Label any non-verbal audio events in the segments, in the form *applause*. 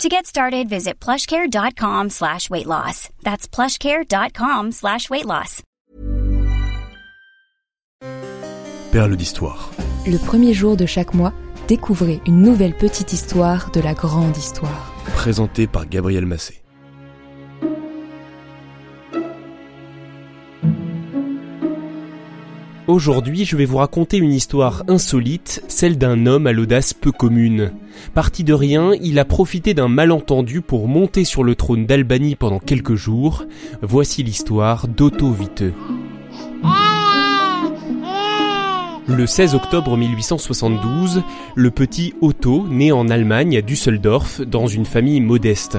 To get started, visit plushcare.com slash weight loss. That's plushcare.com slash weight loss. Perle d'histoire. Le premier jour de chaque mois, découvrez une nouvelle petite histoire de la grande histoire. Présenté par Gabriel Massé. Aujourd'hui, je vais vous raconter une histoire insolite, celle d'un homme à l'audace peu commune. Parti de rien, il a profité d'un malentendu pour monter sur le trône d'Albanie pendant quelques jours. Voici l'histoire d'Otto Witte. Le 16 octobre 1872, le petit Otto naît en Allemagne à Düsseldorf dans une famille modeste.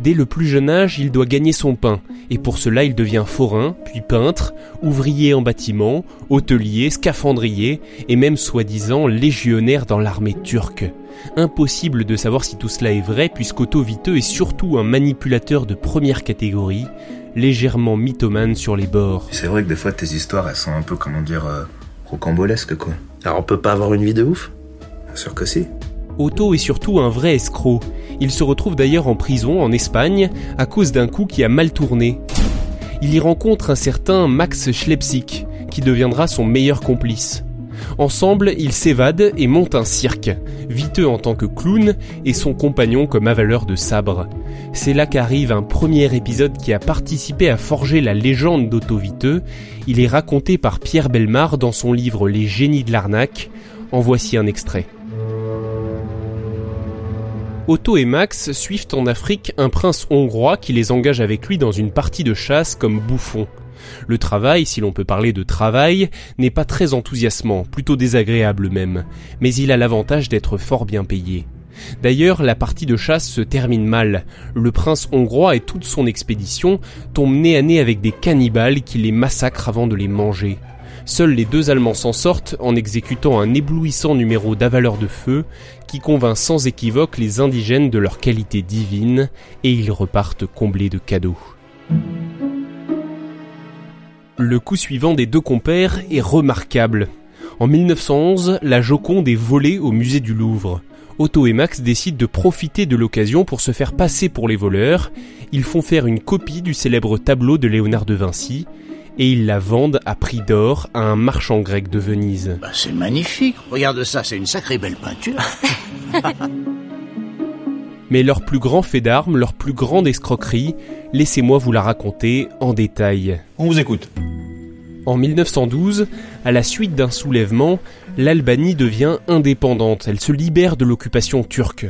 Dès le plus jeune âge, il doit gagner son pain, et pour cela il devient forain, puis peintre, ouvrier en bâtiment, hôtelier, scaphandrier, et même soi-disant légionnaire dans l'armée turque. Impossible de savoir si tout cela est vrai, puisqu'Otto Viteux est surtout un manipulateur de première catégorie, légèrement mythomane sur les bords. C'est vrai que des fois tes histoires elles sont un peu, comment dire, euh, rocambolesques quoi. Alors on peut pas avoir une vie de ouf? Bien sûr que si. Otto est surtout un vrai escroc. Il se retrouve d'ailleurs en prison en Espagne à cause d'un coup qui a mal tourné. Il y rencontre un certain Max Schlepsik, qui deviendra son meilleur complice. Ensemble, ils s'évadent et montent un cirque, Viteux en tant que clown et son compagnon comme avaleur de sabre. C'est là qu'arrive un premier épisode qui a participé à forger la légende d'Otto Viteux. Il est raconté par Pierre Belmar dans son livre Les génies de l'arnaque. En voici un extrait. Otto et Max suivent en Afrique un prince hongrois qui les engage avec lui dans une partie de chasse comme bouffon. Le travail, si l'on peut parler de travail, n'est pas très enthousiasmant, plutôt désagréable même, mais il a l'avantage d'être fort bien payé. D'ailleurs, la partie de chasse se termine mal. Le prince hongrois et toute son expédition tombent nez à nez avec des cannibales qui les massacrent avant de les manger. Seuls les deux Allemands s'en sortent en exécutant un éblouissant numéro d'avaleur de feu qui convainc sans équivoque les indigènes de leur qualité divine et ils repartent comblés de cadeaux. Le coup suivant des deux compères est remarquable. En 1911, la Joconde est volée au musée du Louvre. Otto et Max décident de profiter de l'occasion pour se faire passer pour les voleurs. Ils font faire une copie du célèbre tableau de Léonard de Vinci et ils la vendent à prix d'or à un marchand grec de Venise. Bah, c'est magnifique. Regarde ça, c'est une sacrée belle peinture. *laughs* Mais leur plus grand fait d'armes, leur plus grande escroquerie, laissez-moi vous la raconter en détail. On vous écoute. En 1912, à la suite d'un soulèvement, l'Albanie devient indépendante, elle se libère de l'occupation turque.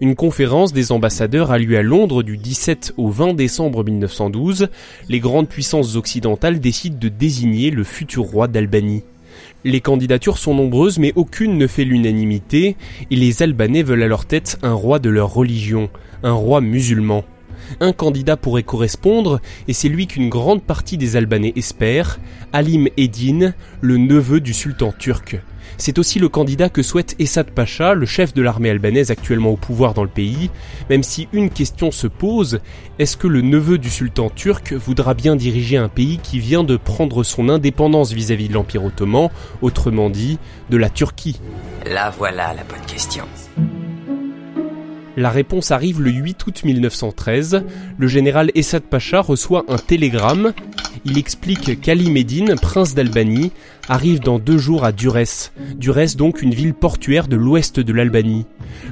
Une conférence des ambassadeurs a lieu à Londres du 17 au 20 décembre 1912. Les grandes puissances occidentales décident de désigner le futur roi d'Albanie. Les candidatures sont nombreuses mais aucune ne fait l'unanimité et les Albanais veulent à leur tête un roi de leur religion, un roi musulman. Un candidat pourrait correspondre et c'est lui qu'une grande partie des Albanais espèrent, Halim Eddin, le neveu du sultan turc. C'est aussi le candidat que souhaite Essad Pacha, le chef de l'armée albanaise actuellement au pouvoir dans le pays, même si une question se pose, est-ce que le neveu du sultan turc voudra bien diriger un pays qui vient de prendre son indépendance vis-à-vis de l'Empire ottoman, autrement dit, de la Turquie? Là voilà la bonne question. La réponse arrive le 8 août 1913. Le général Essad Pacha reçoit un télégramme. Il explique qu'Ali Medine, prince d'Albanie, arrive dans deux jours à Durès. Durès donc une ville portuaire de l'ouest de l'Albanie.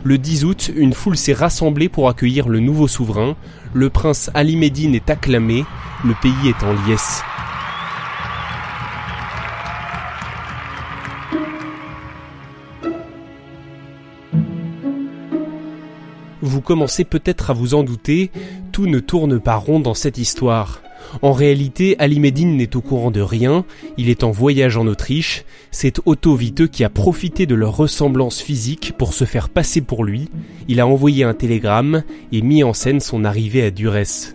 Le 10 août, une foule s'est rassemblée pour accueillir le nouveau souverain. Le prince Ali Medine est acclamé. Le pays est en liesse. Vous commencez peut-être à vous en douter, tout ne tourne pas rond dans cette histoire. En réalité, Ali Medine n'est au courant de rien, il est en voyage en Autriche, c'est Otto Viteux qui a profité de leur ressemblance physique pour se faire passer pour lui, il a envoyé un télégramme et mis en scène son arrivée à Durès.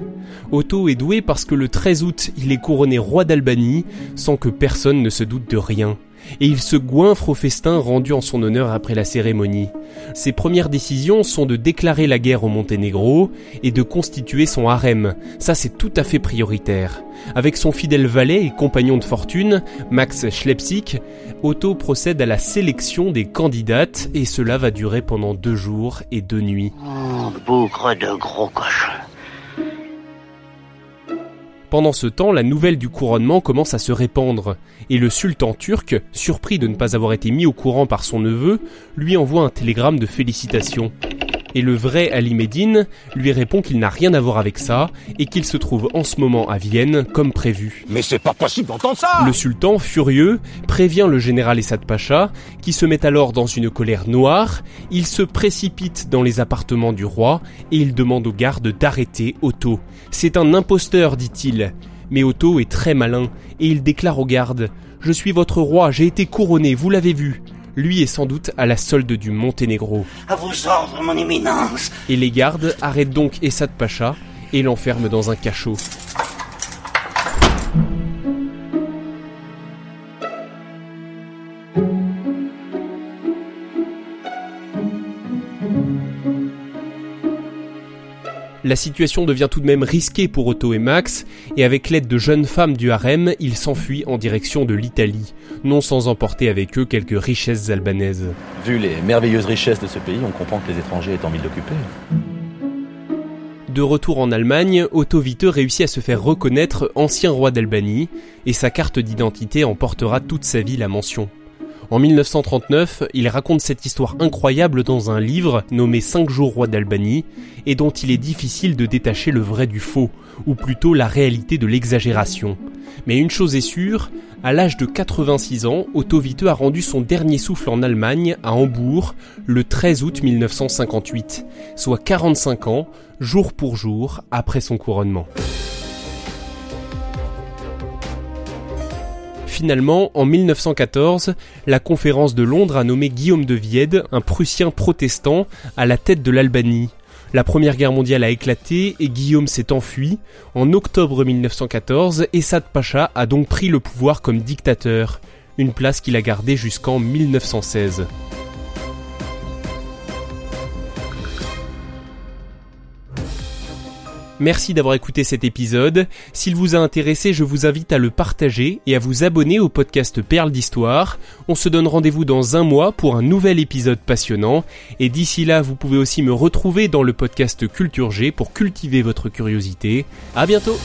Otto est doué parce que le 13 août, il est couronné roi d'Albanie sans que personne ne se doute de rien et il se goinfre au festin rendu en son honneur après la cérémonie. Ses premières décisions sont de déclarer la guerre au Monténégro et de constituer son harem. Ça c'est tout à fait prioritaire. Avec son fidèle valet et compagnon de fortune, Max Schlepsik, Otto procède à la sélection des candidates et cela va durer pendant deux jours et deux nuits. Oh. Pendant ce temps, la nouvelle du couronnement commence à se répandre, et le sultan turc, surpris de ne pas avoir été mis au courant par son neveu, lui envoie un télégramme de félicitations et le vrai Ali Medine lui répond qu'il n'a rien à voir avec ça et qu'il se trouve en ce moment à Vienne comme prévu. Mais c'est pas possible d'entendre ça Le sultan, furieux, prévient le général Essad Pacha, qui se met alors dans une colère noire, il se précipite dans les appartements du roi et il demande aux gardes d'arrêter Otto. C'est un imposteur, dit-il. Mais Otto est très malin et il déclare aux gardes Je suis votre roi, j'ai été couronné, vous l'avez vu lui est sans doute à la solde du Monténégro. À vos ordres, mon éminence Et les gardes arrêtent donc Essad Pacha et l'enferment dans un cachot. La situation devient tout de même risquée pour Otto et Max, et avec l'aide de jeunes femmes du harem, ils s'enfuient en direction de l'Italie, non sans emporter avec eux quelques richesses albanaises. Vu les merveilleuses richesses de ce pays, on comprend que les étrangers aient envie de l'occuper. De retour en Allemagne, Otto Witte réussit à se faire reconnaître ancien roi d'Albanie, et sa carte d'identité en portera toute sa vie la mention. En 1939, il raconte cette histoire incroyable dans un livre nommé 5 jours roi d'Albanie et dont il est difficile de détacher le vrai du faux, ou plutôt la réalité de l'exagération. Mais une chose est sûre, à l'âge de 86 ans, Otto Witte a rendu son dernier souffle en Allemagne, à Hambourg, le 13 août 1958, soit 45 ans, jour pour jour, après son couronnement. Finalement, en 1914, la conférence de Londres a nommé Guillaume de Viède, un Prussien protestant, à la tête de l'Albanie. La Première Guerre mondiale a éclaté et Guillaume s'est enfui. En octobre 1914, Essad Pacha a donc pris le pouvoir comme dictateur, une place qu'il a gardée jusqu'en 1916. Merci d'avoir écouté cet épisode. S'il vous a intéressé, je vous invite à le partager et à vous abonner au podcast Perles d'Histoire. On se donne rendez-vous dans un mois pour un nouvel épisode passionnant. Et d'ici là, vous pouvez aussi me retrouver dans le podcast Culture G pour cultiver votre curiosité. À bientôt!